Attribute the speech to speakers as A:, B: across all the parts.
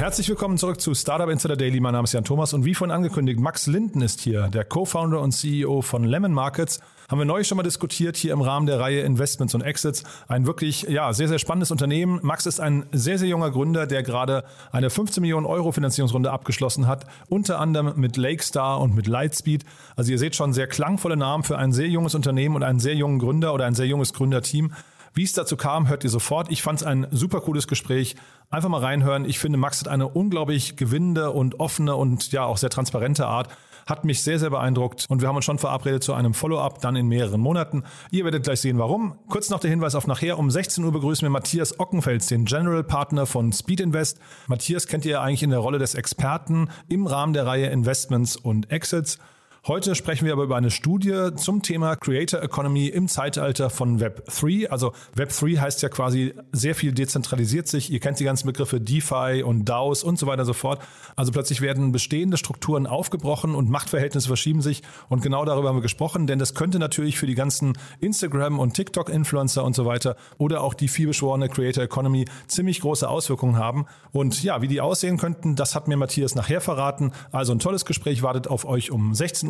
A: Herzlich willkommen zurück zu Startup Insider Daily. Mein Name ist Jan Thomas und wie vorhin angekündigt, Max Linden ist hier, der Co-Founder und CEO von Lemon Markets. Haben wir neulich schon mal diskutiert hier im Rahmen der Reihe Investments und Exits. Ein wirklich, ja, sehr, sehr spannendes Unternehmen. Max ist ein sehr, sehr junger Gründer, der gerade eine 15 Millionen Euro Finanzierungsrunde abgeschlossen hat. Unter anderem mit Lakestar und mit Lightspeed. Also ihr seht schon sehr klangvolle Namen für ein sehr junges Unternehmen und einen sehr jungen Gründer oder ein sehr junges Gründerteam. Wie es dazu kam, hört ihr sofort. Ich fand es ein super cooles Gespräch. Einfach mal reinhören. Ich finde, Max hat eine unglaublich gewinnende und offene und ja auch sehr transparente Art. Hat mich sehr, sehr beeindruckt und wir haben uns schon verabredet zu einem Follow-up dann in mehreren Monaten. Ihr werdet gleich sehen, warum. Kurz noch der Hinweis auf nachher. Um 16 Uhr begrüßen wir Matthias Ockenfels, den General Partner von Speed Invest. Matthias kennt ihr eigentlich in der Rolle des Experten im Rahmen der Reihe Investments und Exits. Heute sprechen wir aber über eine Studie zum Thema Creator Economy im Zeitalter von Web 3. Also Web 3 heißt ja quasi sehr viel dezentralisiert sich. Ihr kennt die ganzen Begriffe DeFi und DAOs und so weiter und so fort. Also plötzlich werden bestehende Strukturen aufgebrochen und Machtverhältnisse verschieben sich. Und genau darüber haben wir gesprochen, denn das könnte natürlich für die ganzen Instagram und TikTok Influencer und so weiter oder auch die vielbeschworene Creator Economy ziemlich große Auswirkungen haben. Und ja, wie die aussehen könnten, das hat mir Matthias nachher verraten. Also ein tolles Gespräch wartet auf euch um 16 Uhr.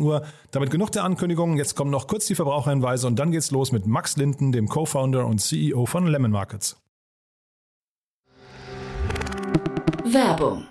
A: Damit genug der Ankündigungen. Jetzt kommen noch kurz die Verbraucherhinweise und dann geht's los mit Max Linden, dem Co-Founder und CEO von Lemon Markets.
B: Werbung.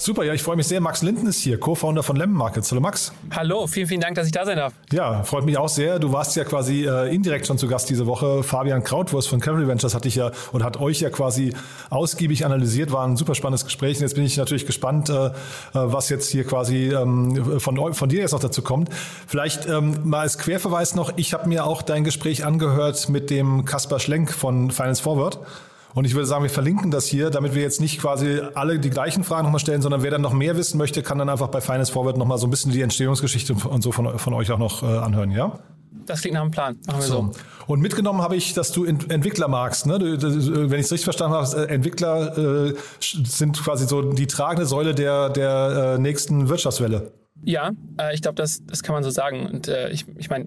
A: Super, ja, ich freue mich sehr. Max Linden ist hier, Co-Founder von Lemon Markets. Hallo Max.
C: Hallo, vielen, vielen Dank, dass ich da sein darf.
A: Ja, freut mich auch sehr. Du warst ja quasi äh, indirekt schon zu Gast diese Woche. Fabian Krautwurst von Cavalry Ventures hat dich ja und hat euch ja quasi ausgiebig analysiert. War ein super spannendes Gespräch. Und jetzt bin ich natürlich gespannt, äh, was jetzt hier quasi ähm, von, von dir jetzt noch dazu kommt. Vielleicht ähm, mal als Querverweis noch, ich habe mir auch dein Gespräch angehört mit dem Kaspar Schlenk von Finance Forward. Und ich würde sagen, wir verlinken das hier, damit wir jetzt nicht quasi alle die gleichen Fragen nochmal stellen, sondern wer dann noch mehr wissen möchte, kann dann einfach bei Finance Forward nochmal so ein bisschen die Entstehungsgeschichte und so von, von euch auch noch äh, anhören, ja?
C: Das klingt nach einem Plan. Machen wir so.
A: so. Und mitgenommen habe ich, dass du Entwickler magst. Ne? Du, du, wenn ich es richtig verstanden habe, Entwickler äh, sind quasi so die tragende Säule der, der äh, nächsten Wirtschaftswelle.
C: Ja, äh, ich glaube, das, das kann man so sagen. Und äh, ich, ich meine,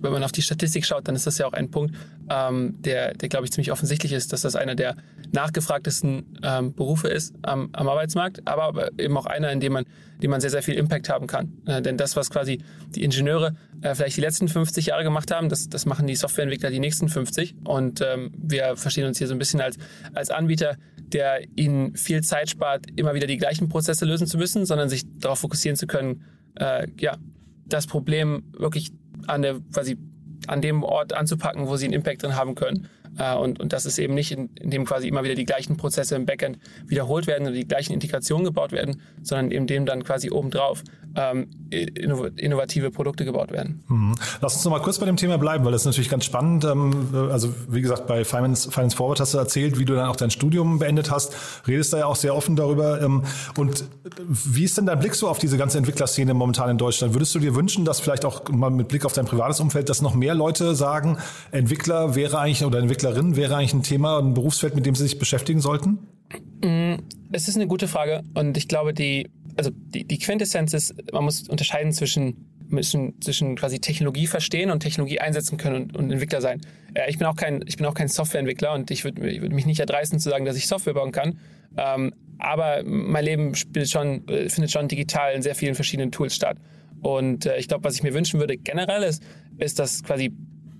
C: wenn man auf die Statistik schaut, dann ist das ja auch ein Punkt, ähm, der, der glaube ich, ziemlich offensichtlich ist, dass das einer der nachgefragtesten ähm, Berufe ist am, am Arbeitsmarkt, aber, eben auch einer, in dem man, dem man sehr, sehr viel Impact haben kann. Äh, denn das, was quasi die Ingenieure äh, vielleicht die letzten 50 Jahre gemacht haben, das, das machen die Softwareentwickler die nächsten 50. Und ähm, wir verstehen uns hier so ein bisschen als, als Anbieter, der ihnen viel Zeit spart, immer wieder die gleichen Prozesse lösen zu müssen, sondern sich darauf fokussieren zu können, äh, ja, das Problem wirklich an der quasi an dem Ort anzupacken, wo sie einen Impact drin haben können. Äh, und, und das ist eben nicht, in, in dem quasi immer wieder die gleichen Prozesse im Backend wiederholt werden oder die gleichen Integrationen gebaut werden, sondern in dem dann quasi obendrauf ähm, innovative Produkte gebaut werden.
A: Mhm. Lass uns noch mal kurz bei dem Thema bleiben, weil das ist natürlich ganz spannend. Ähm, also wie gesagt, bei Finance, Finance Forward hast du erzählt, wie du dann auch dein Studium beendet hast. Redest da ja auch sehr offen darüber. Ähm, und wie ist denn dein Blick so auf diese ganze Entwicklerszene momentan in Deutschland? Würdest du dir wünschen, dass vielleicht auch mal mit Blick auf dein privates Umfeld, dass noch mehr Leute sagen, Entwickler wäre eigentlich oder Entwicklerin wäre eigentlich ein Thema, ein Berufsfeld, mit dem sie sich beschäftigen sollten?
C: Mm, es ist eine gute Frage und ich glaube, die also die, die Quintessenz ist, man muss unterscheiden zwischen müssen zwischen quasi Technologie verstehen und Technologie einsetzen können und, und Entwickler sein. Äh, ich bin auch kein, ich bin auch kein Softwareentwickler und ich würde würd mich nicht erdreisten zu sagen, dass ich Software bauen kann. Ähm, aber mein Leben schon, äh, findet schon digital in sehr vielen verschiedenen Tools statt. Und äh, ich glaube, was ich mir wünschen würde generell ist, ist, dass quasi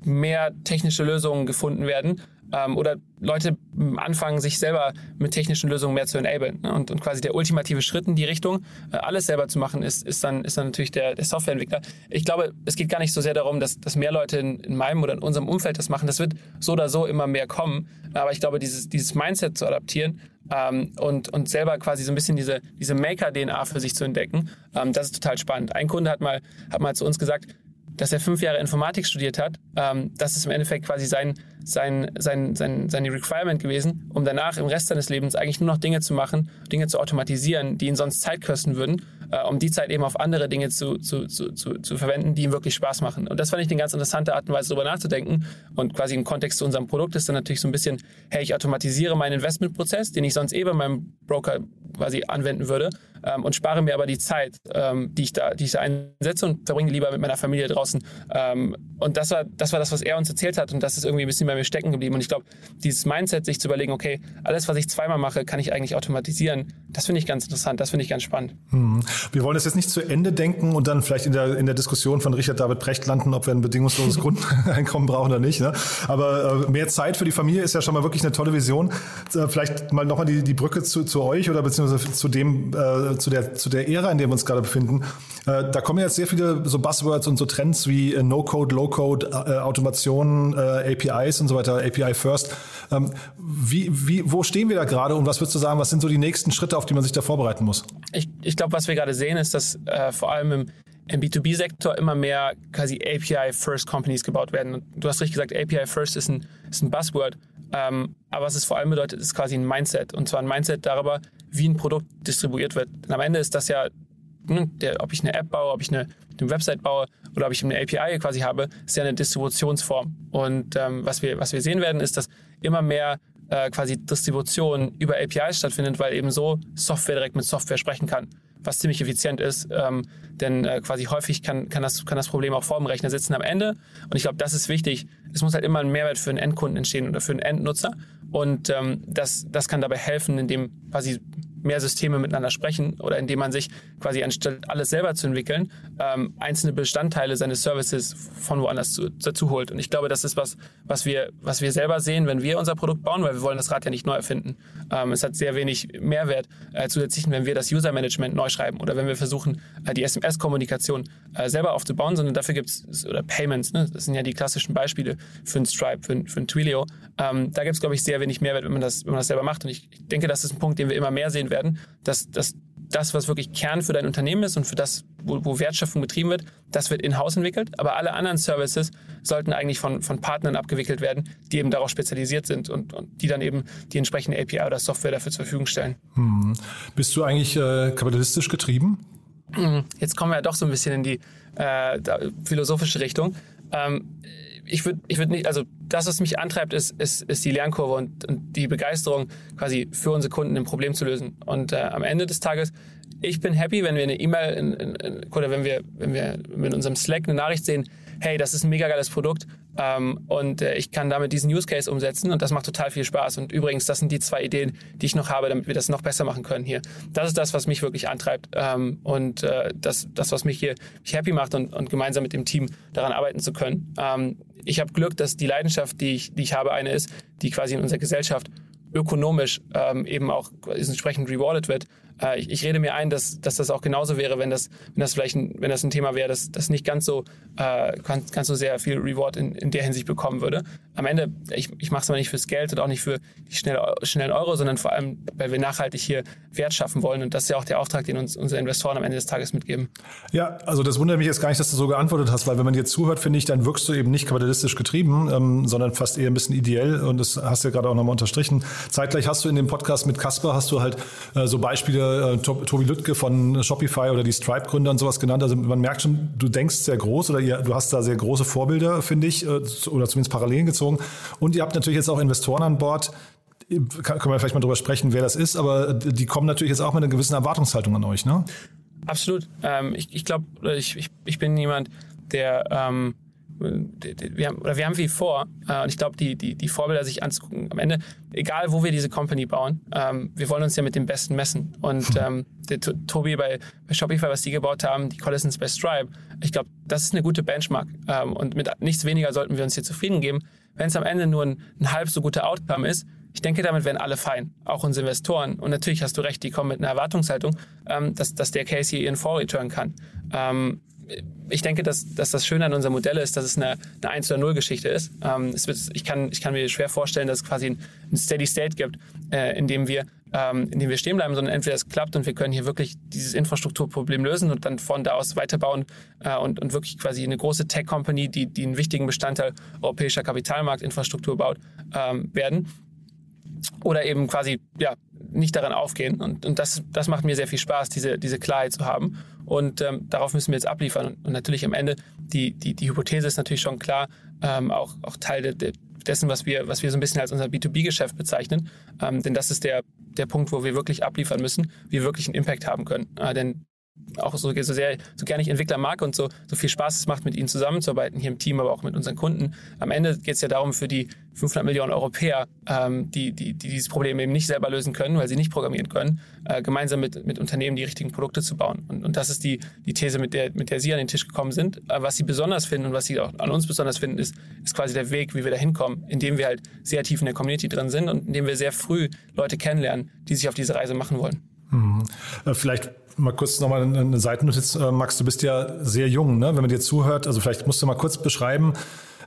C: mehr technische Lösungen gefunden werden, ähm, oder Leute anfangen, sich selber mit technischen Lösungen mehr zu enablen. Ne? Und, und quasi der ultimative Schritt in die Richtung, äh, alles selber zu machen, ist, ist, dann, ist dann natürlich der, der Softwareentwickler. Ich glaube, es geht gar nicht so sehr darum, dass, dass mehr Leute in, in meinem oder in unserem Umfeld das machen. Das wird so oder so immer mehr kommen. Aber ich glaube, dieses, dieses Mindset zu adaptieren ähm, und, und selber quasi so ein bisschen diese, diese Maker-DNA für sich zu entdecken, ähm, das ist total spannend. Ein Kunde hat mal, hat mal zu uns gesagt, dass er fünf Jahre Informatik studiert hat. Ähm, das ist im Endeffekt quasi sein, sein, sein, sein, seine Requirement gewesen, um danach im Rest seines Lebens eigentlich nur noch Dinge zu machen, Dinge zu automatisieren, die ihn sonst Zeit kosten würden, äh, um die Zeit eben auf andere Dinge zu, zu, zu, zu, zu verwenden, die ihm wirklich Spaß machen. Und das fand ich eine ganz interessante Art und Weise, darüber nachzudenken. Und quasi im Kontext zu unserem Produkt ist dann natürlich so ein bisschen, hey, ich automatisiere meinen Investmentprozess, den ich sonst eh bei meinem Broker quasi anwenden würde ähm, und spare mir aber die Zeit, ähm, die, ich da, die ich da einsetze und verbringe lieber mit meiner Familie draußen. Ähm, und das war, das war das, was er uns erzählt hat und das ist irgendwie ein bisschen bei mir stecken geblieben. Und ich glaube, dieses Mindset, sich zu überlegen, okay, alles, was ich zweimal mache, kann ich eigentlich automatisieren, das finde ich ganz interessant, das finde ich ganz spannend.
A: Hm. Wir wollen das jetzt nicht zu Ende denken und dann vielleicht in der, in der Diskussion von Richard David Precht landen, ob wir ein bedingungsloses Grundeinkommen brauchen oder nicht. Ne? Aber äh, mehr Zeit für die Familie ist ja schon mal wirklich eine tolle Vision. Äh, vielleicht mal nochmal die, die Brücke zu, zu euch oder beziehungsweise zu dem, äh, zu der, zu der Ära, in der wir uns gerade befinden. Äh, da kommen jetzt sehr viele so Buzzwords und so Trends wie äh, No-Code, Low-Code, äh, Automation, äh, APIs und so weiter, API First. Ähm, wie, wie, wo stehen wir da gerade und was würdest du sagen, was sind so die nächsten Schritte, auf die man sich da vorbereiten muss?
C: Ich, ich glaube, was wir gerade sehen, ist, dass äh, vor allem im, im B2B-Sektor immer mehr quasi API-First-Companies gebaut werden. Und du hast richtig gesagt, API-First ist ein, ist ein Buzzword. Ähm, aber was es vor allem bedeutet, ist quasi ein Mindset. Und zwar ein Mindset darüber, wie ein Produkt distribuiert wird. Denn am Ende ist das ja, ne, der, ob ich eine App baue, ob ich eine, eine, Website baue oder ob ich eine API quasi habe, ist ja eine Distributionsform. Und ähm, was, wir, was wir sehen werden, ist, dass immer mehr äh, quasi Distribution über APIs stattfindet, weil eben so Software direkt mit Software sprechen kann was ziemlich effizient ist, ähm, denn äh, quasi häufig kann, kann, das, kann das Problem auch vor dem Rechner sitzen am Ende. Und ich glaube, das ist wichtig. Es muss halt immer ein Mehrwert für einen Endkunden entstehen oder für einen Endnutzer. Und ähm, das, das kann dabei helfen, indem quasi mehr Systeme miteinander sprechen oder indem man sich quasi anstatt alles selber zu entwickeln, ähm, einzelne Bestandteile seines Services von woanders zu, dazu holt. Und ich glaube, das ist was, was wir, was wir selber sehen, wenn wir unser Produkt bauen, weil wir wollen das Rad ja nicht neu erfinden. Ähm, es hat sehr wenig Mehrwert äh, zusätzlich, wenn wir das User Management neu schreiben oder wenn wir versuchen, äh, die SMS-Kommunikation äh, selber aufzubauen, sondern dafür gibt es, oder Payments, ne? das sind ja die klassischen Beispiele für ein Stripe, für ein, für ein Twilio. Ähm, da gibt es, glaube ich, sehr wenig Mehrwert, wenn man, das, wenn man das selber macht. Und ich, ich denke, das ist ein Punkt, den wir immer mehr sehen werden, dass, dass das, was wirklich Kern für dein Unternehmen ist und für das, wo, wo Wertschöpfung betrieben wird, das wird in-house entwickelt. Aber alle anderen Services sollten eigentlich von, von Partnern abgewickelt werden, die eben darauf spezialisiert sind und, und die dann eben die entsprechende API oder Software dafür zur Verfügung stellen.
A: Hm. Bist du eigentlich äh, kapitalistisch getrieben?
C: Jetzt kommen wir ja doch so ein bisschen in die äh, philosophische Richtung. Ähm, ich würde ich würd nicht, also das, was mich antreibt, ist, ist, ist die Lernkurve und, und die Begeisterung, quasi für unsere Kunden ein Problem zu lösen. Und äh, am Ende des Tages, ich bin happy, wenn wir eine E-Mail oder wenn wir, wenn wir in unserem Slack eine Nachricht sehen, hey, das ist ein mega geiles Produkt ähm, und äh, ich kann damit diesen Use Case umsetzen und das macht total viel Spaß. Und übrigens, das sind die zwei Ideen, die ich noch habe, damit wir das noch besser machen können hier. Das ist das, was mich wirklich antreibt ähm, und äh, das, das, was mich hier mich happy macht und, und gemeinsam mit dem Team daran arbeiten zu können. Ähm, ich habe Glück, dass die Leidenschaft, die ich, die ich habe, eine ist, die quasi in unserer Gesellschaft ökonomisch ähm, eben auch entsprechend rewarded wird. Äh, ich, ich, rede mir ein, dass, dass das auch genauso wäre, wenn das, wenn das vielleicht ein, wenn das ein Thema wäre, das, das nicht ganz so, äh, ganz, ganz so sehr viel Reward in, in der Hinsicht bekommen würde. Am Ende, ich, ich mache es aber nicht fürs Geld und auch nicht für die schnelle, schnellen Euro, sondern vor allem, weil wir nachhaltig hier Wert schaffen wollen. Und das ist ja auch der Auftrag, den uns unsere Investoren am Ende des Tages mitgeben.
A: Ja, also das wundert mich jetzt gar nicht, dass du so geantwortet hast, weil wenn man dir zuhört, finde ich, dann wirkst du eben nicht kapitalistisch getrieben, ähm, sondern fast eher ein bisschen ideell. Und das hast du ja gerade auch nochmal unterstrichen. Zeitgleich hast du in dem Podcast mit Kasper, hast du halt äh, so Beispiele, äh, Tobi Lüttke von Shopify oder die Stripe-Gründer und sowas genannt. Also man merkt schon, du denkst sehr groß oder ihr, du hast da sehr große Vorbilder, finde ich, äh, oder zumindest Parallelen gezogen. Und ihr habt natürlich jetzt auch Investoren an Bord, können wir vielleicht mal drüber sprechen, wer das ist, aber die kommen natürlich jetzt auch mit einer gewissen Erwartungshaltung an euch, ne?
C: Absolut. Ähm, ich ich glaube, ich, ich, ich bin jemand, der ähm, wir haben, oder wir haben viel vor. Äh, und ich glaube, die, die, die Vorbilder sich anzugucken, am Ende, egal wo wir diese Company bauen, ähm, wir wollen uns ja mit dem Besten messen. Und ähm, der Tobi bei, bei Shopify, was die gebaut haben, die Collisons bei Stripe, ich glaube, das ist eine gute Benchmark. Ähm, und mit nichts weniger sollten wir uns hier zufrieden geben. Wenn es am Ende nur ein, ein halb so guter Outcome ist, ich denke, damit werden alle fein, auch unsere Investoren. Und natürlich hast du recht, die kommen mit einer Erwartungshaltung, ähm, dass, dass der Case hier ihren Vorreturn kann. Ähm, ich denke, dass, dass das Schöne an unserem Modell ist, dass es eine, eine 1 oder 0 Geschichte ist. Ähm, wird, ich, kann, ich kann mir schwer vorstellen, dass es quasi ein, ein Steady State gibt, äh, in dem wir ähm, in dem wir stehen bleiben, sondern entweder es klappt und wir können hier wirklich dieses Infrastrukturproblem lösen und dann von da aus weiterbauen äh, und, und wirklich quasi eine große Tech-Company, die, die einen wichtigen Bestandteil europäischer Kapitalmarktinfrastruktur baut, ähm, werden oder eben quasi ja, nicht daran aufgehen. Und, und das, das macht mir sehr viel Spaß, diese, diese Klarheit zu haben. Und ähm, darauf müssen wir jetzt abliefern. Und, und natürlich am Ende, die, die, die Hypothese ist natürlich schon klar, ähm, auch, auch Teil de, de, dessen, was wir, was wir so ein bisschen als unser B2B-Geschäft bezeichnen. Ähm, denn das ist der, der Punkt, wo wir wirklich abliefern müssen, wie wir wirklich einen Impact haben können. Äh, denn auch so, so sehr, so gerne ich Entwickler mag und so, so viel Spaß es macht, mit ihnen zusammenzuarbeiten, hier im Team, aber auch mit unseren Kunden. Am Ende geht es ja darum, für die 500 Millionen Europäer, ähm, die, die, die dieses Problem eben nicht selber lösen können, weil sie nicht programmieren können, äh, gemeinsam mit, mit Unternehmen die richtigen Produkte zu bauen. Und, und das ist die, die These, mit der, mit der Sie an den Tisch gekommen sind. Äh, was Sie besonders finden und was Sie auch an uns besonders finden, ist, ist quasi der Weg, wie wir da hinkommen, indem wir halt sehr tief in der Community drin sind und indem wir sehr früh Leute kennenlernen, die sich auf diese Reise machen wollen.
A: Mhm. Äh, vielleicht mal kurz nochmal eine Seitennotiz. Äh, Max, du bist ja sehr jung, ne? wenn man dir zuhört. Also vielleicht musst du mal kurz beschreiben,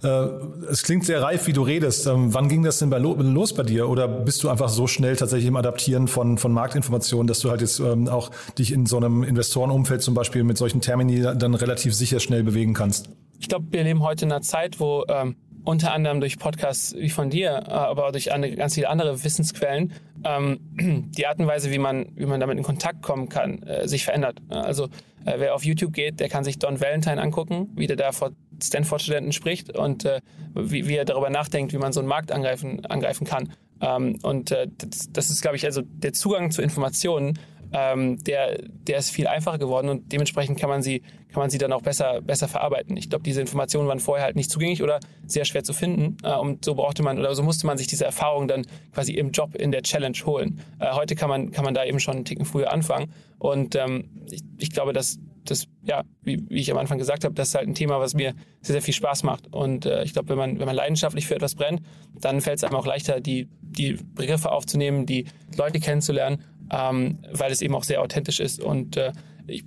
A: äh, es klingt sehr reif, wie du redest. Ähm, wann ging das denn los bei dir? Oder bist du einfach so schnell tatsächlich im Adaptieren von, von Marktinformationen, dass du halt jetzt ähm, auch dich in so einem Investorenumfeld zum Beispiel mit solchen Termini dann relativ sicher schnell bewegen kannst?
C: Ich glaube, wir leben heute in einer Zeit, wo ähm, unter anderem durch Podcasts wie von dir, aber auch durch andere, ganz viele andere Wissensquellen, ähm, die Art und Weise, wie man, wie man damit in Kontakt kommen kann, äh, sich verändert. Also äh, wer auf YouTube geht, der kann sich Don Valentine angucken, wie der da vor Stanford-Studenten spricht und äh, wie, wie er darüber nachdenkt, wie man so einen Markt angreifen, angreifen kann. Ähm, und äh, das, das ist, glaube ich, also der Zugang zu Informationen ähm, der, der ist viel einfacher geworden und dementsprechend kann man sie, kann man sie dann auch besser, besser verarbeiten. Ich glaube, diese Informationen waren vorher halt nicht zugänglich oder sehr schwer zu finden äh, und so brauchte man oder so musste man sich diese Erfahrung dann quasi im Job in der Challenge holen. Äh, heute kann man, kann man da eben schon einen Ticken früher anfangen und ähm, ich, ich glaube, dass das, ja, wie, wie ich am Anfang gesagt habe, das ist halt ein Thema, was mir sehr, sehr viel Spaß macht. Und äh, ich glaube, wenn man, wenn man leidenschaftlich für etwas brennt, dann fällt es einem auch leichter, die, die Begriffe aufzunehmen, die Leute kennenzulernen ähm, weil es eben auch sehr authentisch ist. Und äh, ich,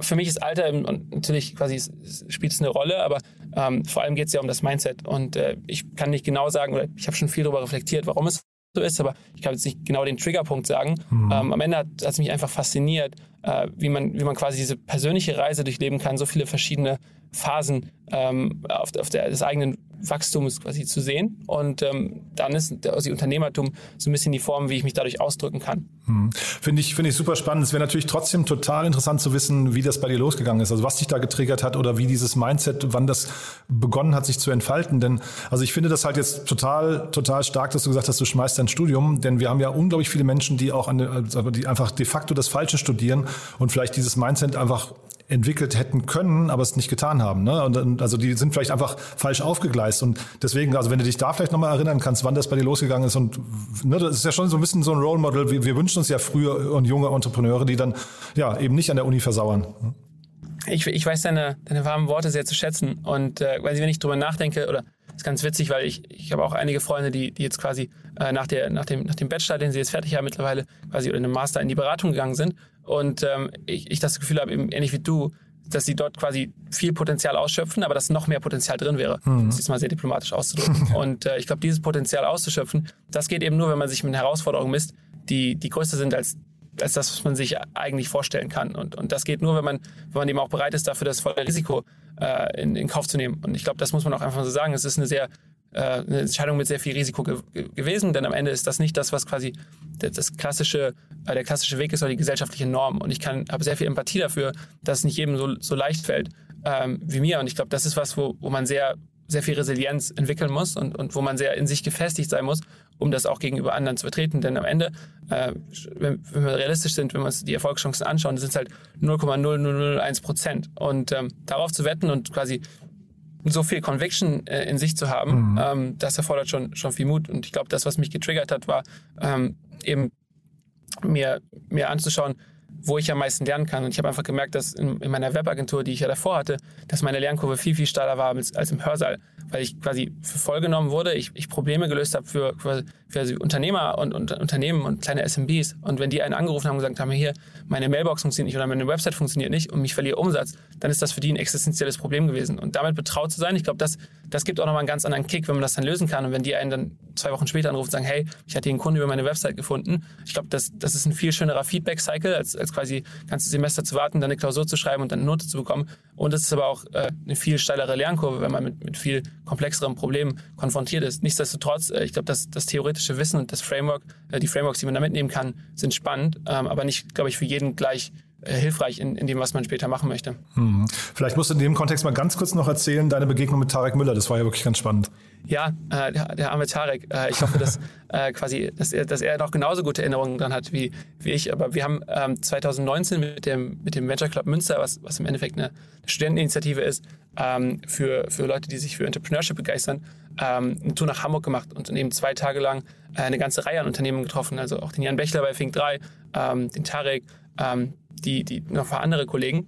C: für mich ist Alter und natürlich quasi spielt es eine Rolle, aber ähm, vor allem geht es ja um das Mindset. Und äh, ich kann nicht genau sagen, oder ich habe schon viel darüber reflektiert, warum es so ist, aber ich kann jetzt nicht genau den Triggerpunkt sagen. Mhm. Ähm, am Ende hat es mich einfach fasziniert, äh, wie, man, wie man quasi diese persönliche Reise durchleben kann, so viele verschiedene Phasen ähm, auf, auf der, des eigenen Wachstums quasi zu sehen. Und ähm, dann ist also Unternehmertum so ein bisschen die Form, wie ich mich dadurch ausdrücken kann.
A: Hm. Finde ich, finde ich super spannend. Es wäre natürlich trotzdem total interessant zu wissen, wie das bei dir losgegangen ist. Also was dich da getriggert hat oder wie dieses Mindset, wann das begonnen hat, sich zu entfalten. Denn also ich finde das halt jetzt total, total stark, dass du gesagt hast, du schmeißt dein Studium. Denn wir haben ja unglaublich viele Menschen, die auch an, also die einfach de facto das Falsche studieren und vielleicht dieses Mindset einfach entwickelt hätten können, aber es nicht getan haben. Ne? Und, also die sind vielleicht einfach falsch aufgegleist. Und deswegen, also wenn du dich da vielleicht nochmal erinnern kannst, wann das bei dir losgegangen ist und ne, das ist ja schon so ein bisschen so ein Role Model. Wir, wir wünschen uns ja früher und junge Entrepreneure, die dann ja eben nicht an der Uni versauern.
C: Ich, ich weiß deine, deine warmen Worte sehr zu schätzen. Und äh, weil wenn ich drüber nachdenke, oder ist ganz witzig, weil ich, ich habe auch einige Freunde, die, die jetzt quasi äh, nach, der, nach, dem, nach dem Bachelor, den sie jetzt fertig haben mittlerweile, quasi oder in einem Master in die Beratung gegangen sind. Und ähm, ich, ich das Gefühl habe, eben ähnlich wie du, dass sie dort quasi viel Potenzial ausschöpfen, aber dass noch mehr Potenzial drin wäre. Mhm. Das ist mal sehr diplomatisch auszudrücken. und äh, ich glaube, dieses Potenzial auszuschöpfen, das geht eben nur, wenn man sich mit Herausforderungen misst, die, die größer sind als, als das, was man sich eigentlich vorstellen kann. Und, und das geht nur, wenn man, wenn man eben auch bereit ist, dafür das volle Risiko äh, in, in Kauf zu nehmen. Und ich glaube, das muss man auch einfach so sagen. Es ist eine sehr eine Entscheidung mit sehr viel Risiko ge gewesen, denn am Ende ist das nicht das, was quasi das klassische, äh, der klassische Weg ist oder die gesellschaftliche Norm. Und ich habe sehr viel Empathie dafür, dass es nicht jedem so, so leicht fällt ähm, wie mir. Und ich glaube, das ist was, wo, wo man sehr, sehr viel Resilienz entwickeln muss und, und wo man sehr in sich gefestigt sein muss, um das auch gegenüber anderen zu vertreten. Denn am Ende, äh, wenn, wenn, wir realistisch sind, wenn wir uns die Erfolgschancen anschauen, sind es halt 0,0001 Prozent. Und ähm, darauf zu wetten und quasi so viel Conviction äh, in sich zu haben,
A: Mhm.
C: ähm, das erfordert schon, schon viel Mut. Und ich glaube, das, was mich getriggert hat, war ähm, eben mir, mir anzuschauen, wo ich am meisten lernen kann. Und ich habe einfach gemerkt, dass in, in meiner Webagentur, die ich ja davor hatte, dass meine Lernkurve viel, viel steiler war als, als im Hörsaal, weil ich quasi für voll genommen wurde, ich, ich Probleme gelöst habe für, für, für also Unternehmer und, und Unternehmen und kleine SMBs. Und wenn die einen angerufen haben und gesagt haben, hier, meine Mailbox funktioniert nicht oder meine Website funktioniert nicht und ich verliere Umsatz, dann ist das für die ein existenzielles Problem gewesen. Und damit betraut zu sein, ich glaube, das, das gibt auch nochmal einen ganz anderen Kick, wenn man das dann lösen kann. Und wenn die einen dann zwei Wochen später anrufen und sagen, hey, ich hatte hier einen Kunden über meine Website gefunden. Ich glaube, das, das ist ein viel schönerer Feedback-Cycle, als, als quasi ganze Semester zu warten, dann eine Klausur zu schreiben und dann eine Note zu bekommen. Und es ist aber auch äh, eine viel steilere Lernkurve, wenn man mit, mit viel komplexeren Problemen konfrontiert ist. Nichtsdestotrotz, äh, ich glaube, das, das theoretische Wissen und das Framework, äh, die Frameworks, die man da mitnehmen kann, sind spannend, ähm, aber nicht, glaube ich, für jeden gleich äh, hilfreich in, in dem, was man später machen möchte.
A: Mhm. Vielleicht musst du in dem Kontext mal ganz kurz noch erzählen, deine Begegnung mit Tarek Müller. Das war ja wirklich ganz spannend.
C: Ja, äh, der, der arme Tarek. Äh, ich hoffe, dass äh, quasi, dass er, dass er noch genauso gute Erinnerungen dran hat wie, wie ich. Aber wir haben ähm, 2019 mit dem, mit dem Venture Club Münster, was, was im Endeffekt eine, eine Studenteninitiative ist, ähm, für, für Leute, die sich für Entrepreneurship begeistern, ähm, eine Tour nach Hamburg gemacht und eben zwei Tage lang äh, eine ganze Reihe an Unternehmen getroffen. Also auch den Jan Bechler bei Fink 3, ähm, den Tarek, ähm, die, die noch ein paar andere Kollegen.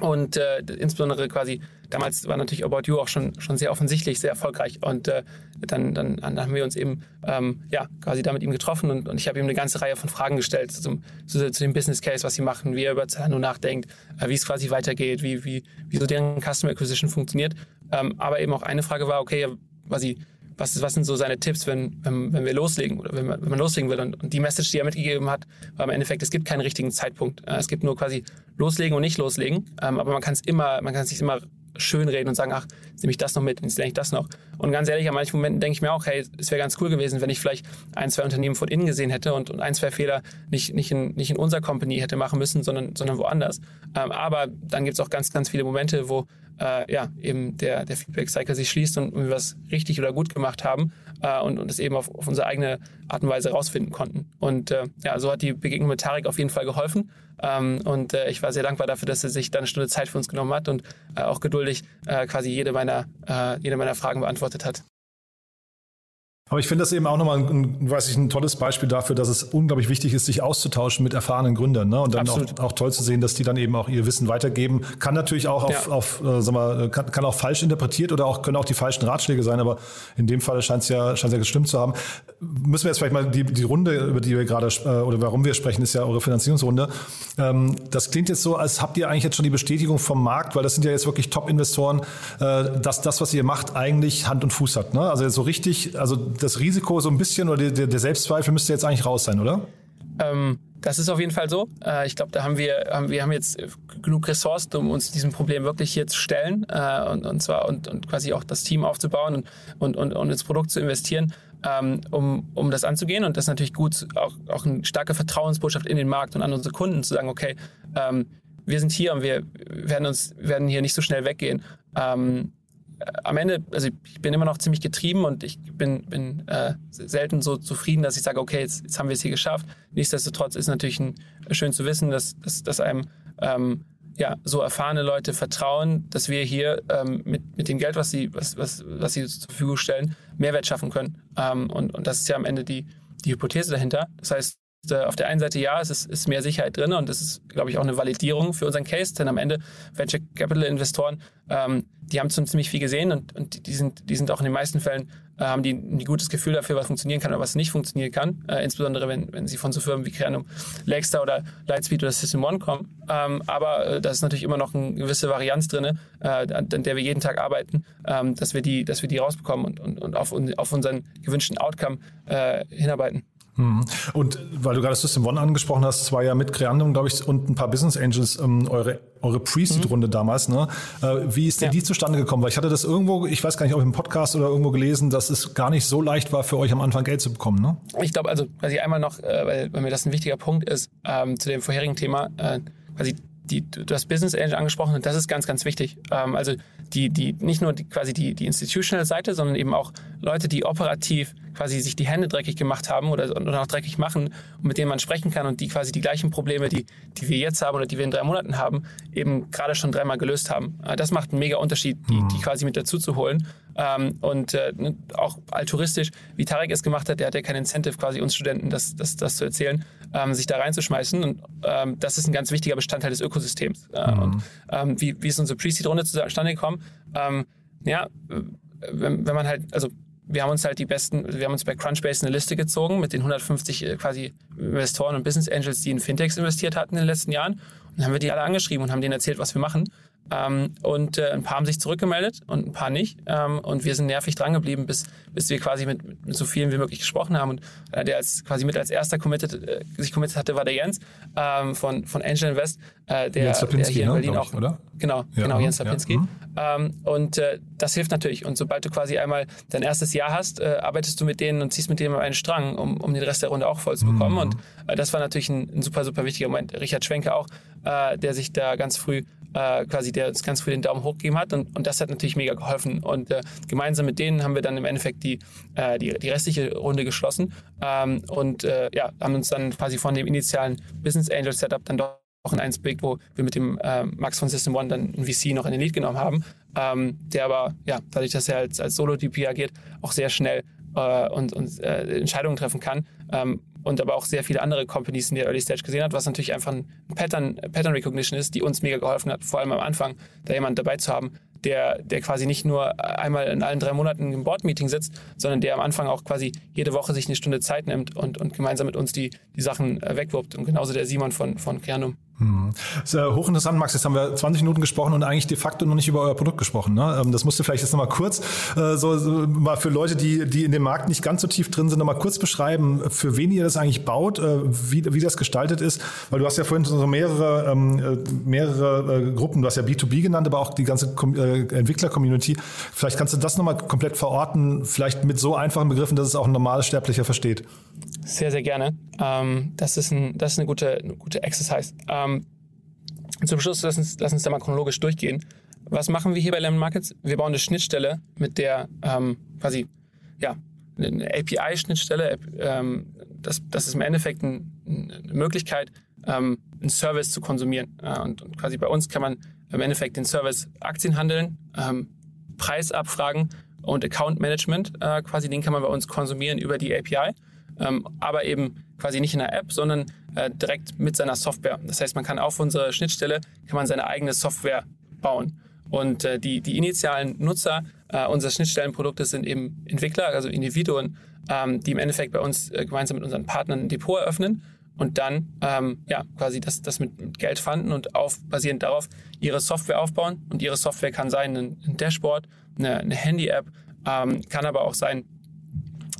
C: Und äh, insbesondere quasi, damals war natürlich About You auch schon, schon sehr offensichtlich, sehr erfolgreich. Und äh, dann, dann, dann haben wir uns eben ähm, ja, quasi da mit ihm getroffen und, und ich habe ihm eine ganze Reihe von Fragen gestellt zum, zu, zu dem Business Case, was sie machen, wie er über Zalando nachdenkt, äh, wie es quasi weitergeht, wie, wie, wie so deren Customer Acquisition funktioniert. Ähm, aber eben auch eine Frage war, okay, quasi, was, was sind so seine Tipps, wenn, wenn, wenn wir loslegen oder wenn man, wenn man loslegen will. Und, und die Message, die er mitgegeben hat, war im Endeffekt, es gibt keinen richtigen Zeitpunkt. Äh, es gibt nur quasi loslegen und nicht loslegen. Ähm, aber man kann es immer, man kann es sich immer schön reden und sagen, ach, jetzt nehme ich das noch mit, jetzt lerne ich das noch. Und ganz ehrlich, an manchen Momenten denke ich mir auch, hey, es wäre ganz cool gewesen, wenn ich vielleicht ein, zwei Unternehmen von innen gesehen hätte und, und ein, zwei Fehler nicht, nicht, in, nicht in unserer Company hätte machen müssen, sondern, sondern woanders. Ähm, aber dann gibt es auch ganz, ganz viele Momente, wo äh, ja, eben der, der Feedback-Cycle sich schließt und wir was richtig oder gut gemacht haben äh, und, und es eben auf, auf unsere eigene Art und Weise rausfinden konnten. Und äh, ja, so hat die Begegnung mit Tarek auf jeden Fall geholfen. Ähm, und äh, ich war sehr dankbar dafür, dass er sich da eine Stunde Zeit für uns genommen hat und äh, auch geduldig äh, quasi jede meiner, äh, jede meiner Fragen beantwortet hat.
A: Aber ich finde das eben auch nochmal ein, weiß ich, ein tolles Beispiel dafür, dass es unglaublich wichtig ist, sich auszutauschen mit erfahrenen Gründern. Ne? Und dann auch, auch, toll zu sehen, dass die dann eben auch ihr Wissen weitergeben. Kann natürlich auch auf, ja. auf äh, sag mal, kann, kann auch falsch interpretiert oder auch können auch die falschen Ratschläge sein, aber in dem Fall scheint es ja, scheint ja gestimmt zu haben. Müssen wir jetzt vielleicht mal die, die Runde, über die wir gerade äh, oder warum wir sprechen, ist ja eure Finanzierungsrunde. Ähm, das klingt jetzt so, als habt ihr eigentlich jetzt schon die Bestätigung vom Markt, weil das sind ja jetzt wirklich Top-Investoren, äh, dass das, was ihr macht, eigentlich Hand und Fuß hat. Ne? Also jetzt so richtig, also das Risiko so ein bisschen oder der, der Selbstzweifel müsste jetzt eigentlich raus sein, oder?
C: Ähm, das ist auf jeden Fall so. Äh, ich glaube, da haben wir, haben, wir haben jetzt genug Ressourcen, um uns diesem Problem wirklich hier zu stellen äh, und, und zwar und, und quasi auch das Team aufzubauen und, und, und, und ins Produkt zu investieren. Ähm, um, um das anzugehen. Und das ist natürlich gut, auch, auch eine starke Vertrauensbotschaft in den Markt und an unsere Kunden zu sagen, okay, ähm, wir sind hier und wir werden uns werden hier nicht so schnell weggehen. Ähm, am Ende, also ich bin immer noch ziemlich getrieben und ich bin, bin äh, selten so zufrieden, dass ich sage, okay, jetzt, jetzt haben wir es hier geschafft. Nichtsdestotrotz ist natürlich ein, schön zu wissen, dass, dass, dass einem ähm, ja, so erfahrene Leute vertrauen, dass wir hier ähm, mit, mit dem Geld, was sie, was, was, was sie zur Verfügung stellen, Mehrwert schaffen können. Ähm, und, und das ist ja am Ende die, die Hypothese dahinter. Das heißt, auf der einen Seite ja, es ist, ist mehr Sicherheit drin und das ist, glaube ich, auch eine Validierung für unseren Case, denn am Ende Venture Capital Investoren, ähm, die haben schon ziemlich viel gesehen und, und die, sind, die sind auch in den meisten Fällen, äh, haben die ein gutes Gefühl dafür, was funktionieren kann oder was nicht funktionieren kann, äh, insbesondere wenn, wenn sie von so Firmen wie Creanum, Lakestar oder Lightspeed oder System One kommen. Ähm, aber äh, da ist natürlich immer noch eine gewisse Varianz drin, äh, an, an der wir jeden Tag arbeiten, ähm, dass, wir die, dass wir die rausbekommen und, und, und auf, auf unseren gewünschten Outcome äh, hinarbeiten.
A: Und weil du gerade System One angesprochen hast, es war ja mit Creandum, glaube ich, und ein paar Business Angels ähm, eure, eure Pre-Seed-Runde mhm. damals. Ne? Äh, wie ist denn ja. die zustande gekommen? Weil ich hatte das irgendwo, ich weiß gar nicht, ob im Podcast oder irgendwo gelesen, dass es gar nicht so leicht war für euch am Anfang Geld zu bekommen. Ne?
C: Ich glaube, also quasi einmal noch, äh, weil, weil mir das ein wichtiger Punkt ist, ähm, zu dem vorherigen Thema, äh, quasi die, du hast Business Angel angesprochen und das ist ganz, ganz wichtig. Ähm, also die, die, nicht nur die, quasi die, die institutional Seite, sondern eben auch Leute, die operativ quasi sich die Hände dreckig gemacht haben oder, oder auch dreckig machen und mit denen man sprechen kann und die quasi die gleichen Probleme, die, die wir jetzt haben oder die wir in drei Monaten haben, eben gerade schon dreimal gelöst haben. Äh, das macht einen mega Unterschied, die, die quasi mit dazu zu holen. Ähm, und äh, ne, auch altruistisch, wie Tarek es gemacht hat, der hat ja kein Incentive, quasi uns Studenten das, das, das zu erzählen, ähm, sich da reinzuschmeißen. Und ähm, das ist ein ganz wichtiger Bestandteil des Ökosystems. Äh, mhm. Und wie, wie ist unsere Pre-Seed-Runde zustande gekommen? Ja, wenn, wenn man halt, also wir haben uns halt die besten, wir haben uns bei Crunchbase eine Liste gezogen mit den 150 äh, quasi Investoren und Business Angels, die in Fintechs investiert hatten in den letzten Jahren. Und dann haben wir die alle angeschrieben und haben denen erzählt, was wir machen. Ähm, und äh, ein paar haben sich zurückgemeldet und ein paar nicht. Ähm, und wir sind nervig drangeblieben, bis, bis wir quasi mit, mit so vielen wie möglich gesprochen haben. Und äh, der als, quasi mit als erster committed, äh, sich committed hatte, war der Jens ähm, von, von Angel Invest, äh, der,
A: Jens Lapinski,
C: der hier in
A: ne,
C: Berlin auch.
A: Ich, oder?
C: Genau,
A: ja,
C: genau, Jens Lapinski.
A: Ja,
C: ähm, und äh, das hilft natürlich. Und sobald du quasi einmal dein erstes Jahr hast, äh, arbeitest du mit denen und ziehst mit denen einen Strang, um, um den Rest der Runde auch voll zu bekommen. Mhm. Und äh, das war natürlich ein, ein, super, super wichtiger Moment. Richard Schwenke auch, äh, der sich da ganz früh äh, quasi der uns ganz früh den Daumen hoch gegeben hat und, und das hat natürlich mega geholfen und äh, gemeinsam mit denen haben wir dann im Endeffekt die, äh, die, die restliche Runde geschlossen ähm, und äh, ja, haben uns dann quasi von dem initialen Business Angel Setup dann doch in eins bewegt, wo wir mit dem äh, Max von System One dann ein VC noch in den Lead genommen haben, ähm, der aber, ja, dadurch, dass er als, als Solo-DP agiert, auch sehr schnell äh, und, und äh, Entscheidungen treffen kann. Ähm, und aber auch sehr viele andere Companies in der Early Stage gesehen hat, was natürlich einfach ein Pattern, Pattern Recognition ist, die uns mega geholfen hat, vor allem am Anfang, da jemand dabei zu haben, der, der quasi nicht nur einmal in allen drei Monaten im Board-Meeting sitzt, sondern der am Anfang auch quasi jede Woche sich eine Stunde Zeit nimmt und, und gemeinsam mit uns die, die Sachen äh, wegwuppt. Und genauso der Simon von, von Creanum.
A: Hm. Das ist äh, hochinteressant, Max. Jetzt haben wir 20 Minuten gesprochen und eigentlich de facto noch nicht über euer Produkt gesprochen. Ne? Ähm, das musst du vielleicht jetzt nochmal kurz, äh, so, so mal für Leute, die, die in dem Markt nicht ganz so tief drin sind, nochmal kurz beschreiben, für wen ihr das eigentlich baut, äh, wie, wie das gestaltet ist. Weil du hast ja vorhin so mehrere, ähm, äh, mehrere äh, Gruppen, du hast ja B2B genannt, aber auch die ganze äh, Entwickler-Community. Vielleicht kannst du das nochmal komplett verorten, vielleicht mit so einfachen Begriffen, dass es auch ein normales Sterblicher versteht.
C: Sehr, sehr gerne. Ähm, das, ist ein, das ist eine gute, eine gute Exercise. Ähm, zum Schluss, lass uns, lass uns da mal chronologisch durchgehen. Was machen wir hier bei Lemon Markets? Wir bauen eine Schnittstelle, mit der ähm, quasi, ja, eine API-Schnittstelle. Ähm, das, das ist im Endeffekt ein, eine Möglichkeit, ähm, einen Service zu konsumieren. Äh, und, und, quasi bei uns kann man im Endeffekt den Service Aktien handeln, ähm, Preis abfragen und Account Management, äh, quasi den kann man bei uns konsumieren über die API ähm, aber eben quasi nicht in der App, sondern äh, direkt mit seiner Software. Das heißt, man kann auf unsere Schnittstelle kann man seine eigene Software bauen. Und äh, die, die initialen Nutzer äh, unseres Schnittstellenproduktes sind eben Entwickler, also Individuen, ähm, die im Endeffekt bei uns äh, gemeinsam mit unseren Partnern ein Depot eröffnen und dann ähm, ja quasi das, das mit, mit Geld fanden und auf, basierend darauf ihre Software aufbauen. Und ihre Software kann sein ein, ein Dashboard, eine, eine Handy-App, ähm, kann aber auch sein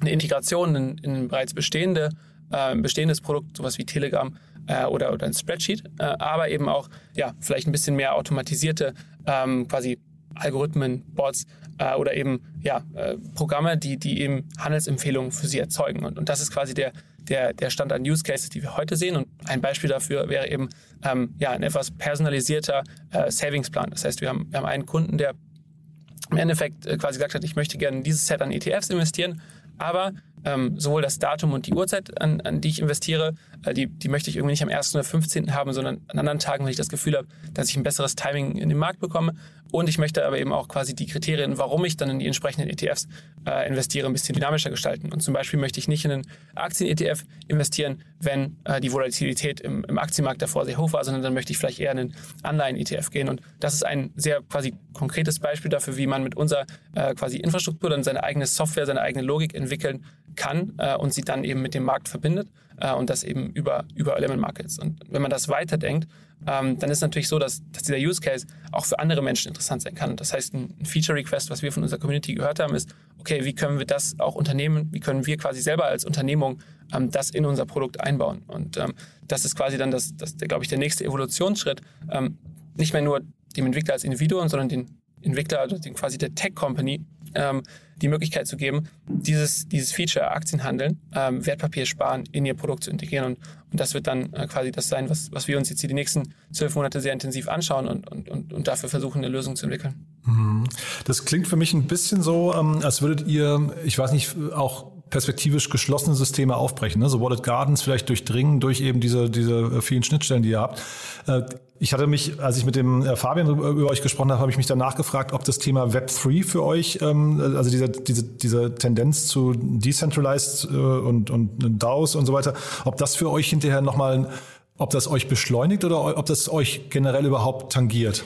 C: eine Integration in, in bereits bestehende, äh, bestehendes Produkt, sowas wie Telegram äh, oder, oder ein Spreadsheet, äh, aber eben auch ja, vielleicht ein bisschen mehr automatisierte ähm, quasi Algorithmen, Bots äh, oder eben ja, äh, Programme, die, die eben Handelsempfehlungen für sie erzeugen. Und, und das ist quasi der, der, der Stand an Use Cases, die wir heute sehen. Und ein Beispiel dafür wäre eben ähm, ja, ein etwas personalisierter äh, Savingsplan. Das heißt, wir haben, wir haben einen Kunden, der im Endeffekt quasi gesagt hat, ich möchte gerne in dieses Set an ETFs investieren aber ähm, sowohl das Datum und die Uhrzeit, an, an die ich investiere, äh, die, die möchte ich irgendwie nicht am 1. oder 15. haben, sondern an anderen Tagen, wenn ich das Gefühl habe, dass ich ein besseres Timing in den Markt bekomme. Und ich möchte aber eben auch quasi die Kriterien, warum ich dann in die entsprechenden ETFs äh, investiere, ein bisschen dynamischer gestalten. Und zum Beispiel möchte ich nicht in einen Aktien-ETF investieren, wenn äh, die Volatilität im, im Aktienmarkt davor sehr hoch war, sondern dann möchte ich vielleicht eher in einen Anleihen-ETF gehen. Und das ist ein sehr quasi konkretes Beispiel dafür, wie man mit unserer äh, quasi Infrastruktur dann seine eigene Software, seine eigene Logik entwickeln kann äh, und sie dann eben mit dem Markt verbindet äh, und das eben über, über Element Markets. Und wenn man das weiterdenkt, ähm, dann ist natürlich so, dass, dass dieser Use Case auch für andere Menschen interessant sein kann. Das heißt, ein, Feature Request, was wir von unserer Community gehört haben, ist, okay, wie können wir das auch unternehmen? Wie können wir quasi selber als Unternehmung ähm, das in unser Produkt einbauen? Und ähm, das ist quasi dann das, das glaube ich, der nächste Evolutionsschritt. Ähm, nicht mehr nur dem Entwickler als Individuum, sondern den Entwickler, also den, quasi der Tech Company, ähm, die Möglichkeit zu geben, dieses, dieses Feature Aktienhandeln, ähm, Wertpapier sparen in ihr Produkt zu integrieren. Und, und das wird dann äh, quasi das sein, was, was wir uns jetzt hier die nächsten zwölf Monate sehr intensiv anschauen und, und, und, und dafür versuchen, eine Lösung zu entwickeln.
A: Mhm. Das klingt für mich ein bisschen so, ähm, als würdet ihr, ich weiß nicht, auch perspektivisch geschlossene Systeme aufbrechen. Ne? So Wallet Gardens vielleicht durchdringen durch eben diese, diese vielen Schnittstellen, die ihr habt. Äh, ich hatte mich, als ich mit dem äh, Fabian über euch gesprochen habe, habe ich mich danach gefragt, ob das Thema Web3 für euch, ähm, also diese, diese, diese Tendenz zu Decentralized äh, und, und DAOs und so weiter, ob das für euch hinterher nochmal, ob das euch beschleunigt oder ob das euch generell überhaupt tangiert?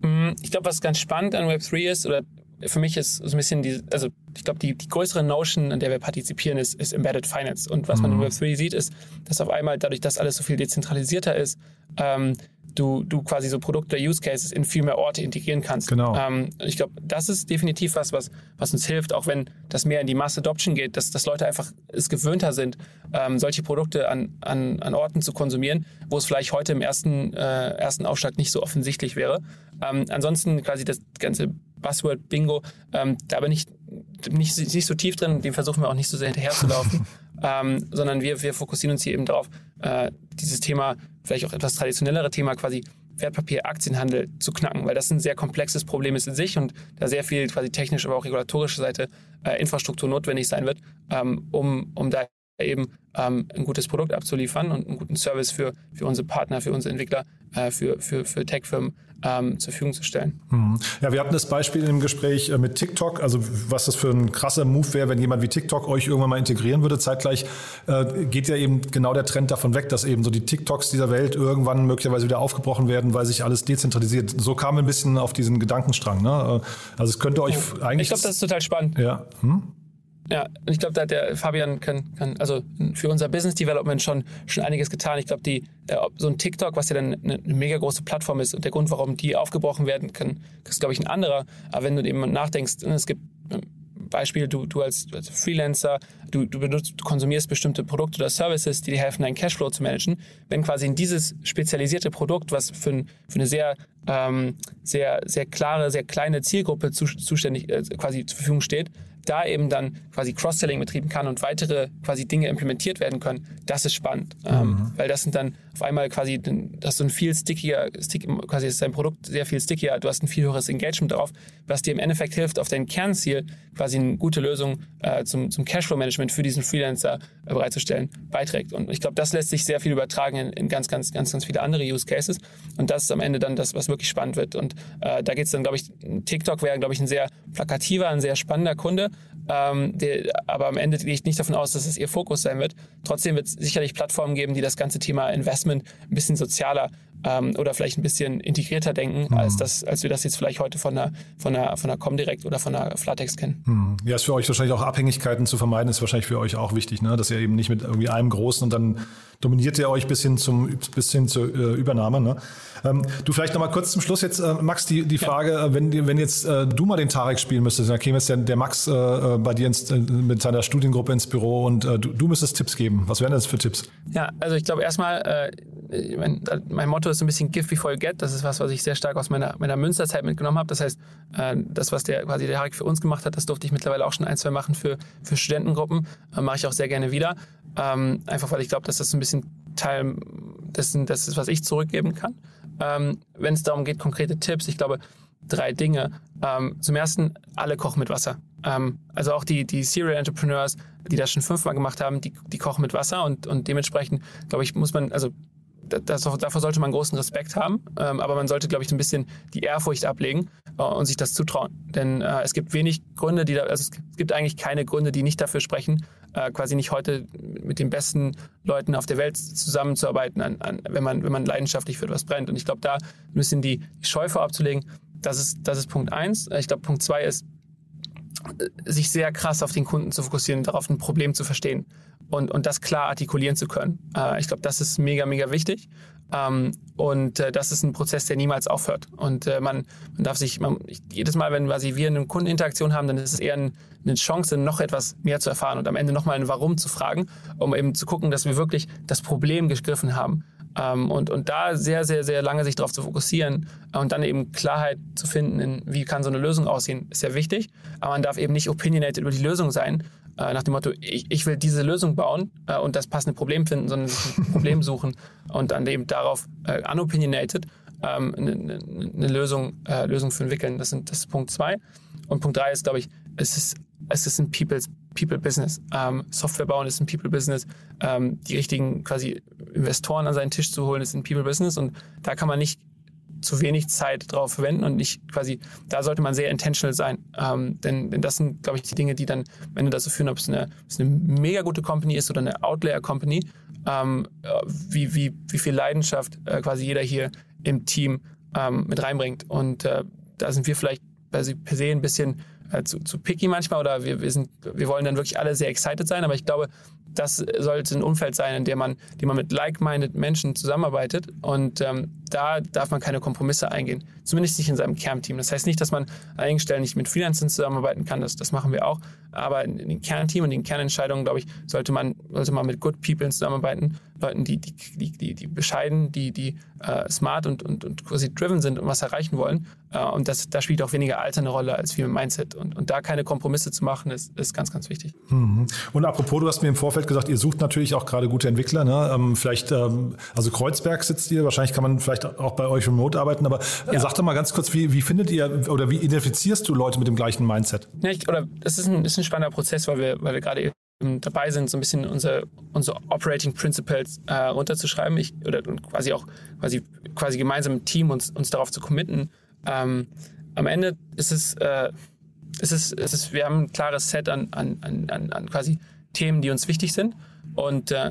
C: Mm, ich glaube, was ganz spannend an Web3 ist, oder für mich ist so ein bisschen die, also ich glaube, die, die größere Notion, an der wir partizipieren, ist, ist Embedded Finance. Und was mhm. man in Web3 sieht, ist, dass auf einmal dadurch, dass alles so viel dezentralisierter ist, ähm, du, du quasi so Produkte, Use Cases in viel mehr Orte integrieren kannst.
A: Genau.
C: Ähm, ich glaube, das ist definitiv was, was, was uns hilft, auch wenn das mehr in die Mass Adoption geht, dass, dass Leute einfach es gewöhnter sind, ähm, solche Produkte an, an, an Orten zu konsumieren, wo es vielleicht heute im ersten, äh, ersten Aufschlag nicht so offensichtlich wäre. Ähm, ansonsten quasi das ganze Buzzword Bingo, ähm, da bin ich nicht, nicht so tief drin, dem versuchen wir auch nicht so sehr hinterherzulaufen, ähm, sondern wir, wir fokussieren uns hier eben darauf, äh, dieses Thema, vielleicht auch etwas traditionellere Thema quasi Wertpapier, Aktienhandel zu knacken, weil das ein sehr komplexes Problem ist in sich und da sehr viel quasi technisch, aber auch regulatorische Seite äh, Infrastruktur notwendig sein wird, ähm, um, um da eben ähm, ein gutes Produkt abzuliefern und einen guten Service für, für unsere Partner, für unsere Entwickler, äh, für, für, für Tech-Firmen ähm, zur Verfügung zu stellen.
A: Mhm. Ja, wir hatten das Beispiel im Gespräch äh, mit TikTok, also was das für ein krasser Move wäre, wenn jemand wie TikTok euch irgendwann mal integrieren würde. Zeitgleich äh, geht ja eben genau der Trend davon weg, dass eben so die TikToks dieser Welt irgendwann möglicherweise wieder aufgebrochen werden, weil sich alles dezentralisiert. So kam ein bisschen auf diesen Gedankenstrang. Ne? Äh, also es könnte euch oh, eigentlich...
C: Ich glaube, das ist total spannend.
A: Ja. Hm?
C: Ja, und ich glaube, da hat der Fabian kann, kann, also für unser Business Development schon, schon einiges getan. Ich glaube, äh, so ein TikTok, was ja dann eine, eine, mega große Plattform ist und der Grund, warum die aufgebrochen werden kann, ist, glaube ich, ein anderer. Aber wenn du eben nachdenkst, ne, es gibt ähm, Beispiel, du, du als, als Freelancer, du, du, benutzt, du konsumierst bestimmte Produkte oder Services, die dir helfen, deinen Cashflow zu managen. Wenn quasi in dieses spezialisierte Produkt, was für, ein, für eine sehr, ähm, sehr, sehr klare, sehr kleine Zielgruppe zu, zuständig, äh, quasi zur Verfügung steht, da eben dann quasi Cross-Selling betrieben kann und weitere quasi Dinge implementiert werden können, das ist spannend. Ähm, mhm. Ähm, weil das sind dann auf einmal quasi, das ist so ein viel stickier, stick, quasi ist dein Produkt sehr viel stickier, du hast ein viel höheres Engagement drauf, was dir im Endeffekt hilft, auf dein Kernziel quasi eine gute Lösung äh, zum, zum Cashflow-Management für diesen Freelancer äh, bereitzustellen, beiträgt. Und ich glaube, das lässt sich sehr viel übertragen in, in, ganz, ganz, ganz, ganz viele andere Use Cases. Und das ist am Ende dann das, was wirklich spannend wird. Und äh, da geht es dann, glaube ich, TikTok wäre, glaube ich, ein sehr plakativer, ein sehr spannender Kunde. Ähm, der, aber am Ende gehe ich nicht davon aus, dass es ihr Fokus sein wird. Trotzdem wird es sicherlich Plattformen geben, die das ganze Thema Investment ein bisschen sozialer ähm, oder vielleicht ein bisschen integrierter denken, mhm. als, das, als wir das jetzt vielleicht heute von der, von der, von der Comdirect oder von der Flatex kennen.
A: Mhm. Ja, ist für euch wahrscheinlich auch Abhängigkeiten zu vermeiden, ist wahrscheinlich für euch auch wichtig, ne? dass ihr eben nicht mit irgendwie einem Großen und dann dominiert ihr euch bis hin, zum, bis hin zur äh, Übernahme. Ne? Ähm, du vielleicht noch mal kurz zum Schluss jetzt, äh, Max, die, die Frage, ja. Äh, wenn, wenn jetzt äh, du mal den Tarek spielen müsstest, dann käme jetzt der, der Max äh, äh, bei dir ins, mit seiner Studiengruppe ins Büro und du, du müsstest Tipps geben. Was wären das für Tipps?
C: Ja, also ich glaube erstmal, mein, mein, Motto ist ein bisschen Gift before you get. Das ist was, was ich sehr stark aus meiner, meiner Münsterzeit mitgenommen habe. Das heißt, das, was der quasi der Tarek für uns gemacht hat, das durfte ich mittlerweile auch schon ein, zwei machen für, für Studentengruppen. mache ich auch sehr gerne wieder. Ähm, einfach weil ich glaube, dass das ein bisschen Teil dessen, das ist, was ich zurückgeben kann. Ähm, Wenn es darum geht, konkrete Tipps, ich glaube, drei Dinge. Ähm, zum ersten, alle kochen mit Wasser. Ähm, also auch die, die Serial Entrepreneurs, die das schon fünfmal gemacht haben, die, die kochen mit Wasser und, und dementsprechend, glaube ich, muss man, also das, davor sollte man großen Respekt haben, ähm, aber man sollte, glaube ich, ein bisschen die Ehrfurcht ablegen äh, und sich das zutrauen. Denn äh, es gibt wenig Gründe, die da, also es gibt eigentlich keine Gründe, die nicht dafür sprechen, äh, quasi nicht heute mit den besten Leuten auf der Welt zusammenzuarbeiten, an, an, wenn, man, wenn man leidenschaftlich für etwas brennt. Und ich glaube, da ein bisschen die Scheu vorabzulegen, das ist, das ist Punkt eins. Ich glaube, Punkt zwei ist, sich sehr krass auf den Kunden zu fokussieren, darauf ein Problem zu verstehen und, und das klar artikulieren zu können. Äh, ich glaube, das ist mega, mega wichtig. Ähm, und äh, das ist ein Prozess, der niemals aufhört. Und äh, man, man darf sich, man, jedes Mal, wenn quasi wir eine Kundeninteraktion haben, dann ist es eher ein, eine Chance, noch etwas mehr zu erfahren und am Ende nochmal ein Warum zu fragen, um eben zu gucken, dass wir wirklich das Problem gegriffen haben. Ähm, und, und da sehr, sehr, sehr lange sich darauf zu fokussieren und dann eben Klarheit zu finden, in wie kann so eine Lösung aussehen, ist sehr wichtig. Aber man darf eben nicht opinionated über die Lösung sein, äh, nach dem Motto, ich, ich will diese Lösung bauen äh, und das passende Problem finden, sondern sich ein Problem suchen und dann eben darauf äh, unopinionated ähm, eine, eine Lösung, äh, Lösung für entwickeln. Das, sind, das ist Punkt zwei. Und Punkt drei ist, glaube ich, es ist, es ist ein People's People-Business. Ähm, Software bauen ist ein People-Business. Ähm, die richtigen quasi Investoren an seinen Tisch zu holen ist ein People-Business. Und da kann man nicht zu wenig Zeit drauf verwenden und nicht quasi, da sollte man sehr intentional sein. Ähm, denn, denn das sind, glaube ich, die Dinge, die dann am Ende dazu führen, ob es eine, eine mega gute Company ist oder eine Outlayer-Company, ähm, wie, wie, wie viel Leidenschaft äh, quasi jeder hier im Team ähm, mit reinbringt. Und äh, da sind wir vielleicht per se ein bisschen äh, zu, zu picky manchmal oder wir, wir, sind, wir wollen dann wirklich alle sehr excited sein, aber ich glaube, das sollte ein Umfeld sein, in dem man, dem man mit like-minded Menschen zusammenarbeitet. Und ähm, da darf man keine Kompromisse eingehen. Zumindest nicht in seinem Kernteam. Das heißt nicht, dass man an einigen Stellen nicht mit Freelancern zusammenarbeiten kann. Das, das machen wir auch. Aber in, in den Kernteam und den Kernentscheidungen, glaube ich, sollte man, sollte man mit Good People zusammenarbeiten. Leuten, die, die, die, die, die bescheiden, die, die äh, smart und, und, und quasi driven sind und was erreichen wollen. Äh, und das, da spielt auch weniger Alter eine Rolle als viel Mindset. Und, und da keine Kompromisse zu machen, ist, ist ganz, ganz wichtig.
A: Mhm. Und apropos, du hast mir im Vorfeld gesagt, ihr sucht natürlich auch gerade gute Entwickler. Ne? Ähm, vielleicht, ähm, also Kreuzberg sitzt ihr, wahrscheinlich kann man vielleicht auch bei euch remote arbeiten, aber ja. sag doch mal ganz kurz, wie, wie findet ihr oder wie identifizierst du Leute mit dem gleichen Mindset?
C: Ja, ich, oder das ist ein, ist ein spannender Prozess, weil wir, weil wir gerade dabei sind, so ein bisschen unsere, unsere Operating Principles äh, runterzuschreiben ich, oder quasi auch quasi, quasi gemeinsam im Team uns, uns darauf zu committen. Ähm, am Ende ist es, äh, ist es, ist es, wir haben ein klares Set an, an, an, an quasi Themen, die uns wichtig sind und äh,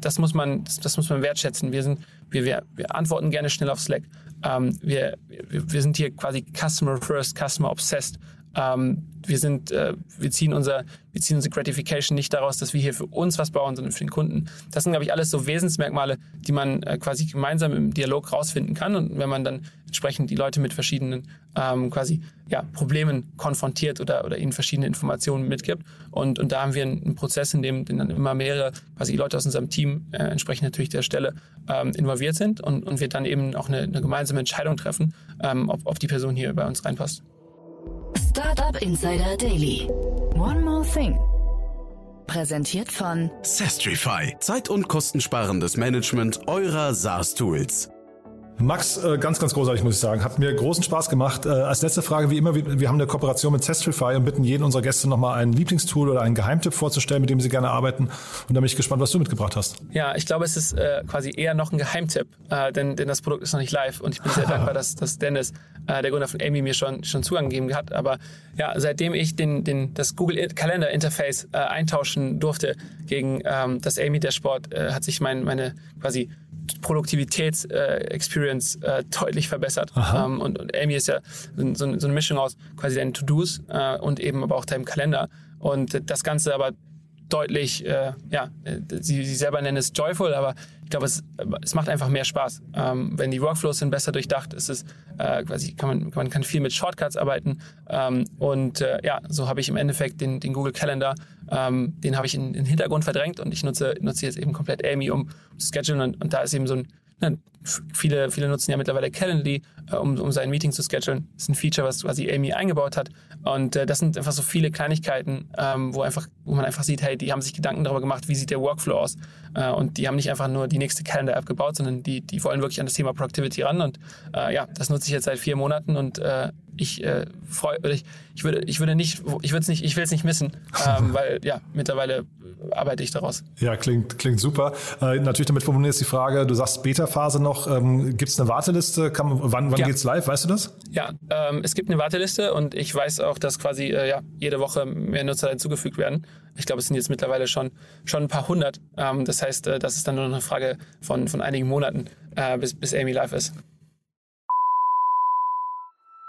C: das muss man, das, muss man wertschätzen. Wir sind, wir, wir, wir antworten gerne schnell auf Slack. Ähm, wir, wir, wir sind hier quasi Customer First, Customer Obsessed. Ähm, wir sind, äh, wir ziehen unser, wir ziehen unsere Gratification nicht daraus, dass wir hier für uns was bauen, sondern für den Kunden. Das sind, glaube ich, alles so Wesensmerkmale, die man äh, quasi gemeinsam im Dialog rausfinden kann. Und wenn man dann entsprechend die Leute mit verschiedenen ähm, quasi ja, Problemen konfrontiert oder, oder ihnen verschiedene Informationen mitgibt. Und, und da haben wir einen, einen Prozess, in dem, in dann immer mehrere quasi Leute aus unserem Team äh, entsprechend natürlich der Stelle ähm, involviert sind und, und wir dann eben auch eine, eine gemeinsame Entscheidung treffen, ähm, ob, ob die Person hier bei uns reinpasst.
B: Startup Insider Daily. One more thing. Präsentiert von
D: Sestrify. Zeit- und kostensparendes Management eurer SaaS-Tools.
A: Max, äh, ganz, ganz großartig, muss ich sagen. Hat mir großen Spaß gemacht. Äh, als letzte Frage, wie immer, wir haben eine Kooperation mit Zestrify und bitten jeden unserer Gäste nochmal ein Lieblingstool oder einen Geheimtipp vorzustellen, mit dem sie gerne arbeiten. Und da bin ich gespannt, was du mitgebracht hast.
C: Ja, ich glaube, es ist äh, quasi eher noch ein Geheimtipp, äh, denn, denn das Produkt ist noch nicht live und ich bin sehr dankbar, dass, dass Dennis, äh, der Gründer von Amy, mir schon, schon Zugang gegeben hat. Aber ja, seitdem ich den, den, das Google Kalender Interface äh, eintauschen durfte gegen ähm, das Amy Dashboard, äh, hat sich mein, meine quasi Produktivitäts-Experience äh, äh, deutlich verbessert. Ähm, und, und, Amy ist ja so, so, eine Mischung aus quasi deinen To-Dos äh, und eben aber auch deinem Kalender. Und das Ganze aber deutlich, äh, ja, sie, sie selber nennen es joyful, aber ich glaube, es, es macht einfach mehr Spaß. Ähm, wenn die Workflows sind besser durchdacht, ist es äh, quasi, kann man, man kann viel mit Shortcuts arbeiten. Ähm, und äh, ja, so habe ich im Endeffekt den, den Google Calendar, ähm, den habe ich in, in den Hintergrund verdrängt und ich nutze, nutze jetzt eben komplett Amy, um zu schedulen und, und da ist eben so ein viele, viele nutzen ja mittlerweile Calendly, äh, um, um sein Meeting zu schedulen. Das ist ein Feature, was quasi Amy eingebaut hat. Und äh, das sind einfach so viele Kleinigkeiten, ähm, wo, einfach, wo man einfach sieht, hey, die haben sich Gedanken darüber gemacht, wie sieht der Workflow aus. Äh, und die haben nicht einfach nur die nächste Calendar-App gebaut, sondern die, die wollen wirklich an das Thema Productivity ran. Und äh, ja, das nutze ich jetzt seit vier Monaten und äh, ich äh, freue, ich, ich würde, ich würde nicht, ich würde es nicht, ich will es nicht missen, ähm, weil ja mittlerweile arbeite ich daraus.
A: Ja, klingt, klingt super. Äh, natürlich damit verbunden ist die Frage, du sagst Beta-Phase noch, ähm, gibt es eine Warteliste? Kann, wann wann ja. geht's live? Weißt du das?
C: Ja, ähm, es gibt eine Warteliste und ich weiß auch, dass quasi äh, ja, jede Woche mehr Nutzer hinzugefügt werden. Ich glaube, es sind jetzt mittlerweile schon, schon ein paar hundert. Ähm, das heißt, äh, das ist dann nur eine Frage von, von einigen Monaten, äh, bis, bis Amy live ist.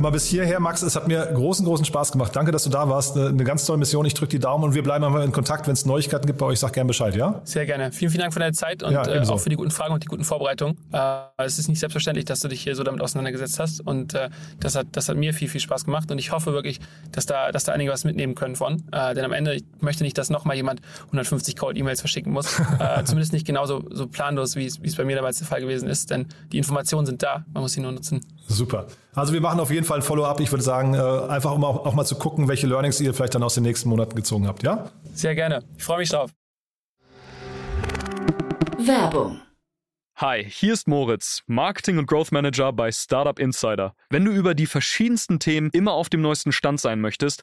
A: Mal bis hierher, Max. Es hat mir großen, großen Spaß gemacht. Danke, dass du da warst. Eine, ganz tolle Mission. Ich drücke die Daumen und wir bleiben einfach in Kontakt. Wenn es Neuigkeiten gibt bei euch, sag gerne Bescheid, ja?
C: Sehr gerne. Vielen, vielen Dank für deine Zeit und ja, äh, auch für die guten Fragen und die guten Vorbereitungen. Äh, es ist nicht selbstverständlich, dass du dich hier so damit auseinandergesetzt hast und äh, das, hat, das hat mir viel, viel Spaß gemacht und ich hoffe wirklich, dass da, dass da einige was mitnehmen können von. Äh, denn am Ende, ich möchte nicht, dass nochmal jemand 150 Cold-E-Mails verschicken muss. Äh, zumindest nicht genauso so planlos, wie es bei mir damals der Fall gewesen ist, denn die Informationen sind da. Man muss sie nur nutzen.
A: Super. Also wir machen auf jeden Fall ein Follow-up. Ich würde sagen, äh, einfach um auch, auch mal zu gucken, welche Learnings ihr vielleicht dann aus den nächsten Monaten gezogen habt, ja?
C: Sehr gerne. Ich freue mich drauf.
B: Werbung.
E: Hi, hier ist Moritz, Marketing und Growth Manager bei Startup Insider. Wenn du über die verschiedensten Themen immer auf dem neuesten Stand sein möchtest,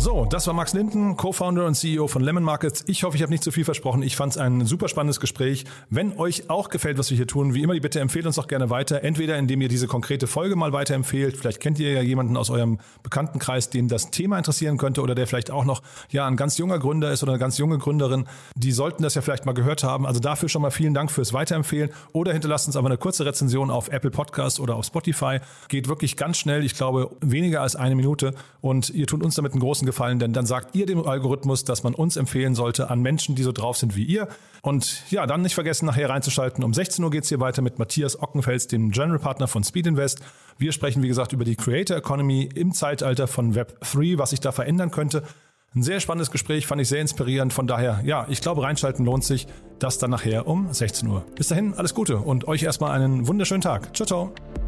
A: So, das war Max Linden, Co-Founder und CEO von Lemon Markets. Ich hoffe, ich habe nicht zu viel versprochen. Ich fand es ein super spannendes Gespräch. Wenn euch auch gefällt, was wir hier tun, wie immer, die bitte empfehlt uns doch gerne weiter. Entweder indem ihr diese konkrete Folge mal weiterempfehlt. Vielleicht kennt ihr ja jemanden aus eurem Bekanntenkreis, den das Thema interessieren könnte oder der vielleicht auch noch ja ein ganz junger Gründer ist oder eine ganz junge Gründerin. Die sollten das ja vielleicht mal gehört haben. Also dafür schon mal vielen Dank fürs Weiterempfehlen. Oder hinterlasst uns aber eine kurze Rezension auf Apple Podcast oder auf Spotify. Geht wirklich ganz schnell. Ich glaube, weniger als eine Minute. Und ihr tut uns damit einen großen gefallen, denn dann sagt ihr dem Algorithmus, dass man uns empfehlen sollte an Menschen, die so drauf sind wie ihr. Und ja, dann nicht vergessen, nachher reinzuschalten. Um 16 Uhr geht es hier weiter mit Matthias Ockenfels, dem General Partner von Speed Invest. Wir sprechen, wie gesagt, über die Creator Economy im Zeitalter von Web 3, was sich da verändern könnte. Ein sehr spannendes Gespräch, fand ich sehr inspirierend. Von daher, ja, ich glaube, reinschalten lohnt sich. Das dann nachher um 16 Uhr. Bis dahin, alles Gute und euch erstmal einen wunderschönen Tag. Ciao, ciao.